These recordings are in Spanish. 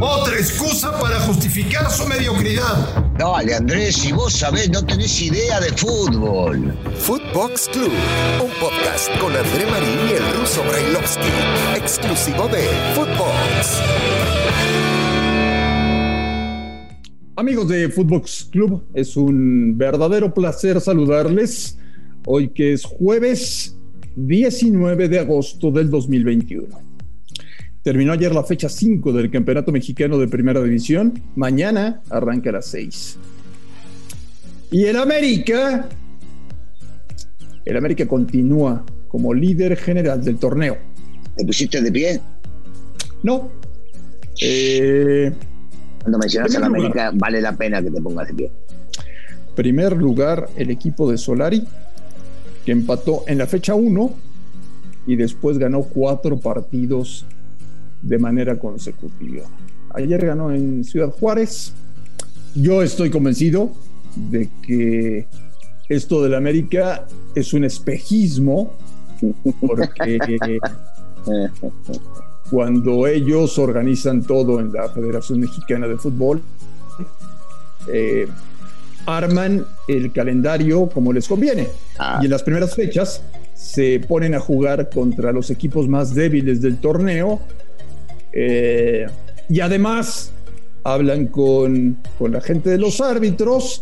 Otra excusa para justificar su mediocridad. Dale, Andrés, si vos sabés, no tenés idea de fútbol. Footbox Club, un podcast con André Marín y el ruso Brailovsky, exclusivo de Footbox. Amigos de Footbox Club, es un verdadero placer saludarles hoy que es jueves 19 de agosto del 2021. Terminó ayer la fecha 5 del Campeonato Mexicano de Primera División. Mañana arranca a las 6. Y el América, el América continúa como líder general del torneo. ¿Te pusiste de pie? No. Eh, Cuando mencionas a la primer América, vale la pena que te pongas de pie. primer lugar el equipo de Solari, que empató en la fecha 1 y después ganó cuatro partidos de manera consecutiva. Ayer ganó en Ciudad Juárez. Yo estoy convencido de que esto del América es un espejismo, porque cuando ellos organizan todo en la Federación Mexicana de Fútbol, eh, arman el calendario como les conviene. Ah. Y en las primeras fechas se ponen a jugar contra los equipos más débiles del torneo. Eh, y además hablan con, con la gente de los árbitros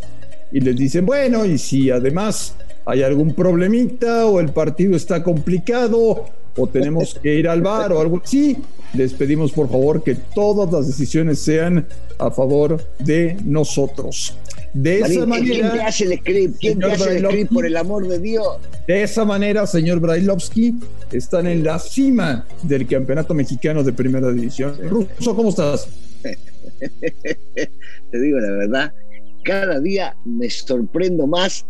y les dicen, bueno, y si además hay algún problemita o el partido está complicado o tenemos que ir al bar o algo así, les pedimos por favor que todas las decisiones sean a favor de nosotros. De esa Marín, ¿Quién te manera, hace el script? ¿Quién te hace el script, por el amor de Dios? de esa manera, señor Brailovsky, están en la cima del campeonato mexicano de primera división. Ruso, ¿cómo estás? Te digo la verdad, cada día me sorprendo más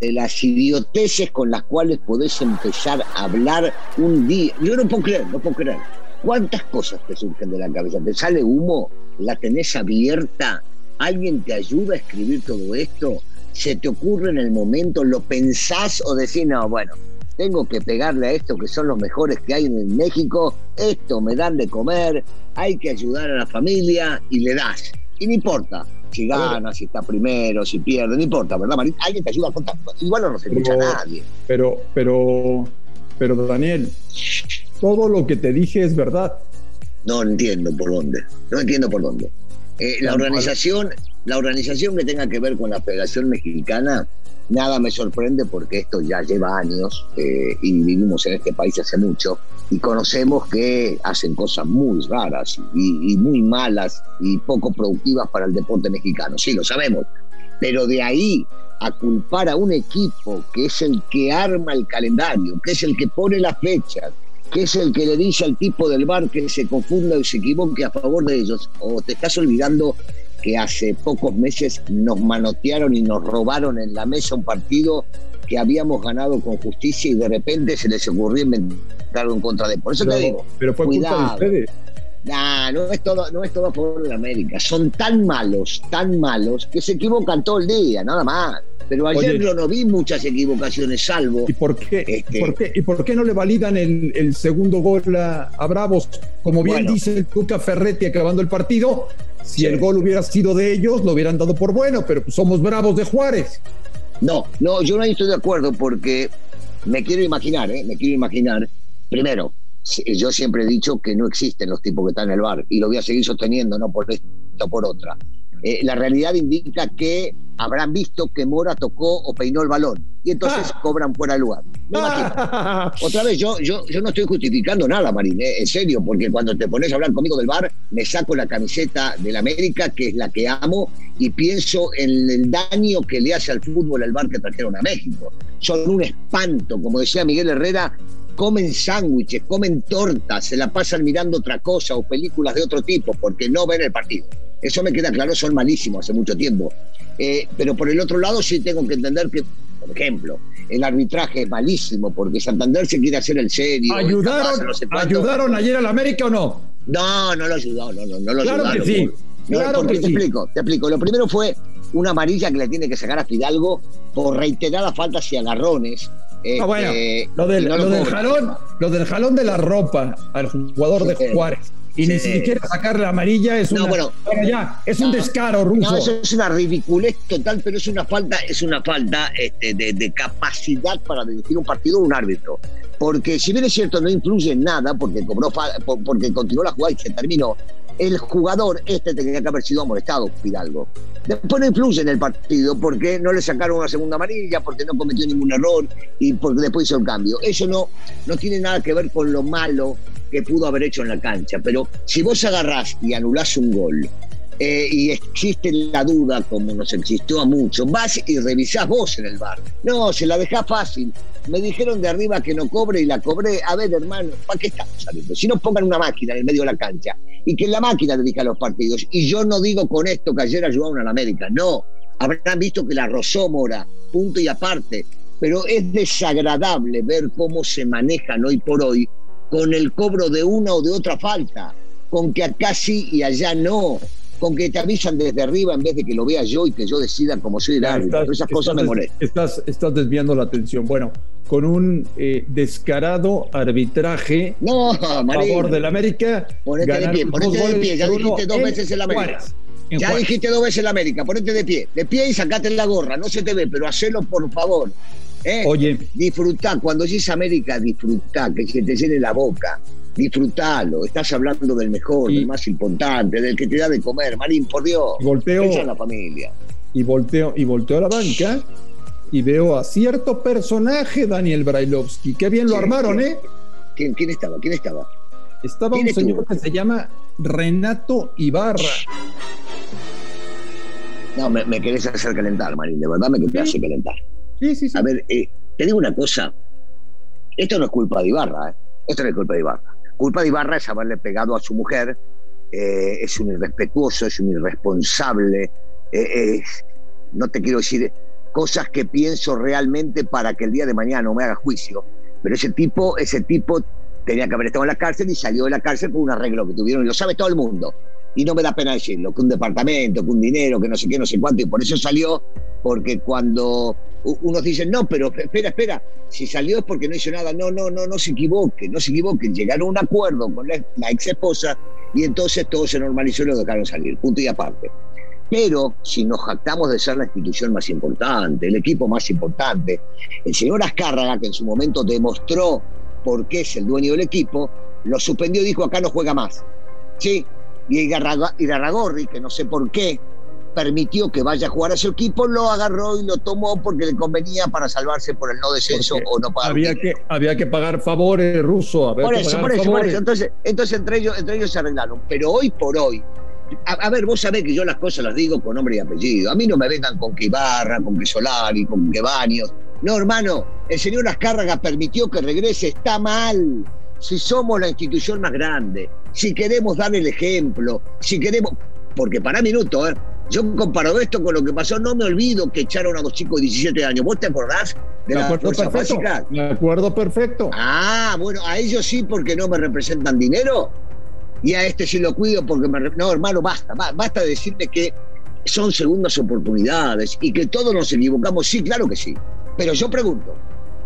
las idioteces con las cuales podés empezar a hablar un día. Yo no puedo creer, no puedo creer. ¿Cuántas cosas te surgen de la cabeza? ¿Te sale humo? ¿La tenés abierta? ¿Alguien te ayuda a escribir todo esto? ¿Se te ocurre en el momento? ¿Lo pensás o decís, no, bueno, tengo que pegarle a esto que son los mejores que hay en México, esto me dan de comer, hay que ayudar a la familia y le das. Y no importa si gana, si está primero, si pierde, no importa, ¿verdad, Marín? Alguien te ayuda a contar. Igual no nos escucha Pero- nadie. Pero, pero, pero Daniel, todo lo que te dije es verdad. No entiendo por dónde. No entiendo por dónde. Eh, la organización, la organización que tenga que ver con la Federación Mexicana, nada me sorprende porque esto ya lleva años eh, y vivimos en este país hace mucho y conocemos que hacen cosas muy raras y, muy malas y poco productivas para el deporte mexicano. Sí, lo sabemos. Pero de ahí a culpar a un equipo que es el que arma el calendario, que es el que pone las fechas, que es el que le dice al tipo del bar que se confunda y se equivoque a favor de ellos, o te estás olvidando que hace pocos meses nos manotearon y nos robaron en la mesa un partido que habíamos ganado con justicia y de repente se les ocurrió inventar en contra de. Por eso te digo, pero fue culpa de cuidado. ustedes. Nah, no es todo, no es todo a favor de la América. Son tan malos, tan malos, que se equivocan todo el día, nada más. Pero ayer Oye. yo no vi muchas equivocaciones, salvo. ¿Y por qué, Este- por qué- y por qué no le validan el, el segundo gol a, a Bravos? Como bien Bueno. dice el Tuca Ferretti acabando el partido, si Sí. el gol hubiera sido de ellos, lo hubieran dado por bueno, pero somos Bravos de Juárez. No, no, yo no estoy de acuerdo porque me quiero imaginar, ¿eh? me quiero imaginar. Primero, yo siempre he dicho que no existen los tipos que están en el bar y lo voy a seguir sosteniendo, no por esta o por otra. Eh, la realidad indica que habrán visto que Mora tocó o peinó el balón y entonces Ah. cobran fuera de lugar. Me. Otra vez, yo, yo, yo no estoy justificando nada, Marín, ¿eh? en serio, porque cuando te pones a hablar conmigo del bar, me saco la camiseta del América, que es la que amo, y pienso en el daño que le hace al fútbol el bar que trajeron a México. Son un espanto, como decía Miguel Herrera, comen sándwiches, comen tortas, se la pasan mirando otra cosa o películas de otro tipo, porque no ven el partido. Eso me queda claro, son malísimos hace mucho tiempo. Eh, pero por el otro lado sí tengo que entender que, por ejemplo, el arbitraje es malísimo porque Santander se quiere hacer el serio. el ¿Ayudaron, no sé cuánto. ¿Ayudaron ayer al América o no? No, no lo ayudó, no, no, no lo Claro ayudaron. que sí, no, claro porque que te sí. explico, te explico. Lo primero fue una amarilla que le tiene que sacar a Fidalgo por reiteradas faltas y agarrones. Ah, bueno, este, lo del, y no lo del cobra. jalón, lo del jalón de la ropa al jugador de. Juárez y ni siquiera sacar la amarilla es, no, bueno, ya, es un descaro, Ruso. No, eso es una ridiculez total, pero es una falta, es una falta este, de, capacidad para dirigir un partido un árbitro. Porque si bien es cierto, no influye en nada, porque cobró porque continuó la jugada y se terminó, el jugador este tenía que haber sido amonestado, Fidalgo. Después no influye en el partido porque no le sacaron una segunda amarilla, porque no cometió ningún error y porque después hizo el cambio. Eso no, no tiene nada que ver con lo malo que pudo haber hecho en la cancha. Pero si vos agarrás y anulás un gol eh, y existe la duda, como nos existió a muchos, vas y revisás vos en el bar. No, se la dejás fácil. Me dijeron de arriba que no cobre y la cobré. A ver, hermano, ¿para qué estamos saliendo? Si no pongan una máquina en el medio de la cancha y que la máquina dirija los partidos. Y yo no digo con esto que ayer ayudaron a la América, no. Habrán visto que la rozó Mora, punto y aparte. Pero es desagradable ver cómo se manejan hoy por hoy con el cobro de una o de otra falta, con que acá sí y allá no con que te avisan desde arriba en vez de que lo vea yo y que yo decida como soy el árbitro. Esas cosas me molestan. Estás, estás desviando la atención. Bueno, con un eh, descarado arbitraje no, a favor del América. Ponete de pie, ponete de pie. Ya dijiste dos veces el América. ya dijiste dos veces el América. Ponete de pie. De pie y sacate la gorra. No se te ve, pero hacelo por favor. ¿Eh? Oye. Disfrutá. Cuando dices América, disfrutá. Que se te llene la boca disfrutalo, estás hablando del mejor, del más importante, del que te da de comer, Marín, por Dios, volteo, a la familia. Y volteo, y volteo a la banca y veo a cierto personaje, Daniel Brailovsky. Qué bien lo armaron, ¿eh? ¿Quién, ¿Quién, estaba? ¿Quién estaba? Estaba un señor que se llama Renato Ibarra. No, me, querés hacer calentar, Marín, de verdad me querés hacer calentar. A ver, eh, te digo una cosa. Esto no es culpa de Ibarra, ¿eh? Esto no es culpa de Ibarra. Culpa de Ibarra es haberle pegado a su mujer, eh, es un irrespetuoso, es un irresponsable, no te quiero decir cosas que pienso realmente para que el día de mañana no me haga juicio, pero ese tipo, ese tipo tenía que haber estado en la cárcel y salió de la cárcel por un arreglo que tuvieron, y lo sabe todo el mundo. Y no me da pena decirlo, que un departamento, que un dinero, que no sé qué, no sé cuánto, y por eso salió, porque cuando unos dicen, no, pero espera, espera, si salió es porque no hizo nada. No, no, no, no se equivoque, no se equivoquen. Llegaron a un acuerdo con la, ex esposa y entonces todo se normalizó y lo dejaron salir, punto y aparte. Pero si nos jactamos de ser la institución más importante, el equipo más importante, el señor Azcárraga, que en su momento demostró por qué es el dueño del equipo, lo suspendió y dijo, acá no juega más. ¿Sí? Y Irarragorri, que no sé por qué, permitió que vaya a jugar a su equipo, lo agarró y lo tomó porque le convenía para salvarse por el no descenso o no pagar. Había que, había que pagar favores ruso. Por eso, por eso, por eso. Entonces, entonces entre, ellos, entre ellos se arreglaron. Pero hoy por hoy, a, ver, vos sabés que yo las cosas las digo con nombre y apellido. A mí no me vengan con que Ibarra, con que Solari, con que Baños. No, hermano, el señor Azcárraga permitió que regrese, está mal. Si somos la institución más grande, si queremos dar el ejemplo, si queremos. Porque para minuto, ¿eh? Yo comparo esto con lo que pasó, no me olvido que echaron a dos chicos de 17 años. ¿Vos te acordás de la fuerza básica? Me acuerdo perfecto. Ah, bueno, a ellos sí porque no me representan dinero y a este sí lo cuido porque me... No, hermano, basta, basta decirme que son segundas oportunidades y que todos nos equivocamos. Sí, claro que sí. Pero yo pregunto,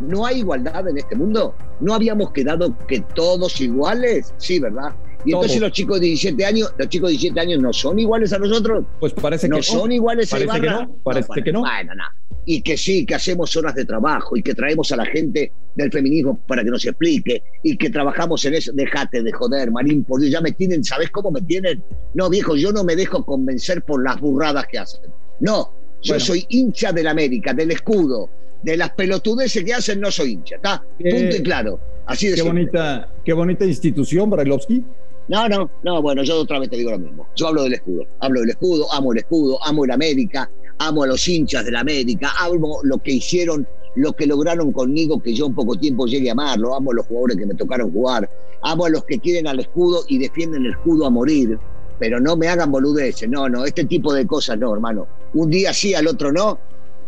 ¿no hay igualdad en este mundo? ¿No habíamos quedado que todos iguales? Sí, ¿verdad? Y entonces los chicos de 17 años, los chicos de 17 años no son iguales a nosotros. Pues parece que no. son iguales parece a que no. Parece que no. Bueno, no. Y que sí, que hacemos horas de trabajo y que traemos a la gente del feminismo para que nos explique y que trabajamos en eso. Déjate de joder, Marín, por Dios, ya me tienen, ¿sabes cómo me tienen? No, viejo, yo no me dejo convencer por las burradas que hacen. No, yo soy hincha del América, del escudo, de las pelotudeces que hacen, no soy hincha, ¿está? Punto y claro. Así de qué bonita, qué bonita institución, Brailovsky. No, no, no, bueno, yo otra vez te digo lo mismo. Yo hablo del escudo, hablo del escudo, amo el escudo, amo el América, amo a los hinchas del América, amo lo que hicieron, lo que lograron conmigo, que yo en poco tiempo llegue a amarlo, amo a los jugadores que me tocaron jugar, amo a los que quieren al escudo y defienden el escudo a morir, pero no me hagan boludeces, no, no, este tipo de cosas no, hermano. Un día sí, al otro no.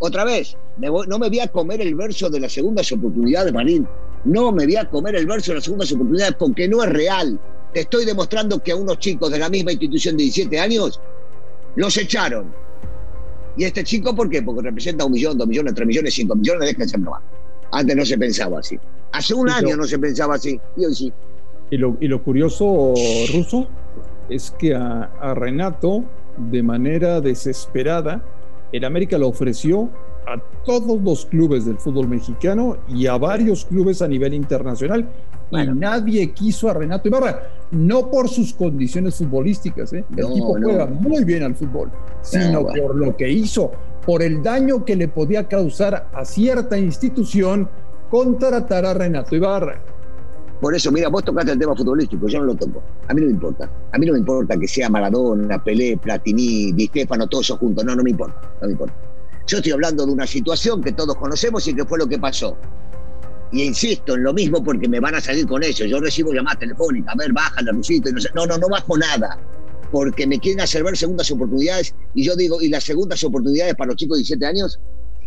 Otra vez, no me voy a comer el verso de las segundas oportunidades, Marín. No me voy a comer el verso de las segundas oportunidades porque no es real te estoy demostrando que a unos chicos de la misma institución de 17 años los echaron. ¿Y este chico por qué? Porque representa un millón, dos millones, tres millones, cinco millones, déjense más. Antes no se pensaba así. Hace un año no se pensaba así, y hoy sí. Y lo, y lo curioso, Ruso, es que a, a Renato, de manera desesperada, el América lo ofreció a todos los clubes del fútbol mexicano y a varios clubes a nivel internacional. Y nadie quiso a Renato Ibarra, no por sus condiciones futbolísticas, ¿eh? el tipo juega muy bien al fútbol, sino por lo que hizo, por el daño que le podía causar a cierta institución contratar a Renato Ibarra. Por eso, mira, vos tocaste el tema futbolístico, yo no lo toco. A mí no me importa. A mí no me importa que sea Maradona, Pelé, Platini, Di Stefano, todos juntos. No, no me importa. No me importa. Yo estoy hablando de una situación que todos conocemos y que fue lo que pasó. Y insisto en lo mismo porque me van a salir con eso. Yo recibo llamadas telefónicas, a ver, baja la Rusito. Y no, sé. no, no, no bajo nada. Porque me quieren hacer ver segundas oportunidades. Y yo digo, ¿y las segundas oportunidades para los chicos de 17 años?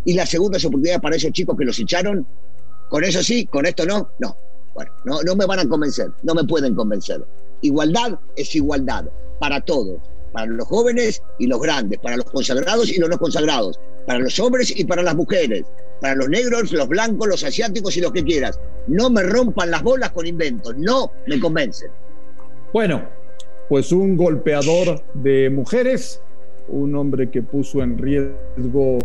¿Y las segundas oportunidades para esos chicos que los echaron? ¿Con eso sí? ¿Con esto no? No. Bueno, no, no me van a convencer. No me pueden convencer. Igualdad es igualdad para todos para los jóvenes y los grandes, para los consagrados y los no consagrados, para los hombres y para las mujeres, para los negros, los blancos, los asiáticos y los que quieras. No me rompan las bolas con inventos, no me convencen. Bueno, pues un golpeador de mujeres, un hombre que puso en riesgo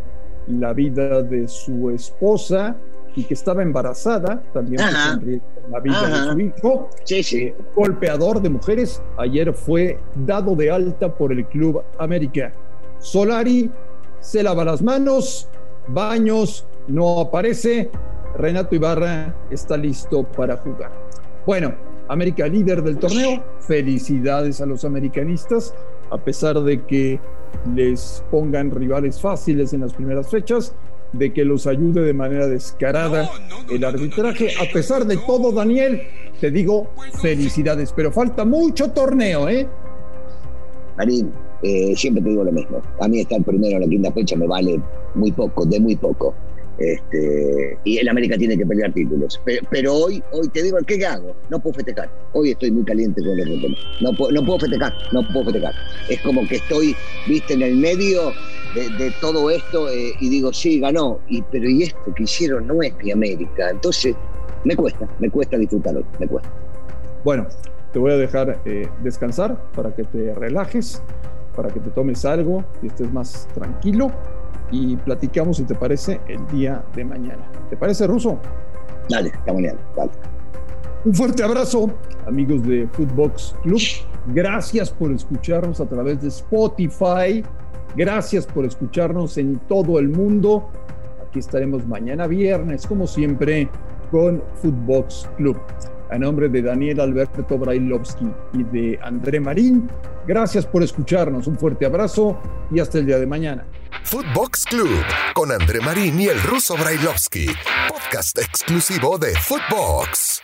la vida de su esposa y que estaba embarazada, también puso en riesgo la vida de su hijo. Sí, sí. Eh, golpeador de mujeres, ayer fue dado de alta por el Club América. Solari se lava las manos, Baños no aparece, Renato Ibarra está listo para jugar. Bueno, América líder del torneo, felicidades a los americanistas, a pesar de que les pongan rivales fáciles en las primeras fechas, de que los ayude de manera descarada el arbitraje. A pesar de todo, Daniel, te digo felicidades, pero falta mucho torneo, ¿eh? Marín, eh, siempre te digo lo mismo. A mí estar primero en la quinta fecha me vale muy poco, de muy poco. Este, y el América tiene que pelear títulos. Pero, hoy, hoy te digo, ¿qué hago? No puedo festejar. Hoy estoy muy caliente con el tema. No, puedo, no puedo festejar, no puedo festejar. Es como que estoy, viste, en el medio de, todo esto eh, y digo, sí, ganó. Y, pero ¿y esto que hicieron no es mi América? Entonces, me cuesta, me cuesta disfrutarlo, me cuesta. Bueno, te voy a dejar eh, descansar para que te relajes, para que te tomes algo y estés más tranquilo y platicamos, si te parece, el día de mañana. ¿Te parece, Ruso? Dale, está mañana, dale. Un fuerte abrazo, amigos de Footbox Club. Gracias por escucharnos a través de Spotify. Gracias por escucharnos en todo el mundo. Aquí estaremos mañana viernes, como siempre, con Footbox Club. A nombre de Daniel Alberto Brailovsky y de André Marín, gracias por escucharnos. Un fuerte abrazo y hasta el día de mañana. Footbox Club con André Marín y el ruso Brailovsky, podcast exclusivo de Footbox.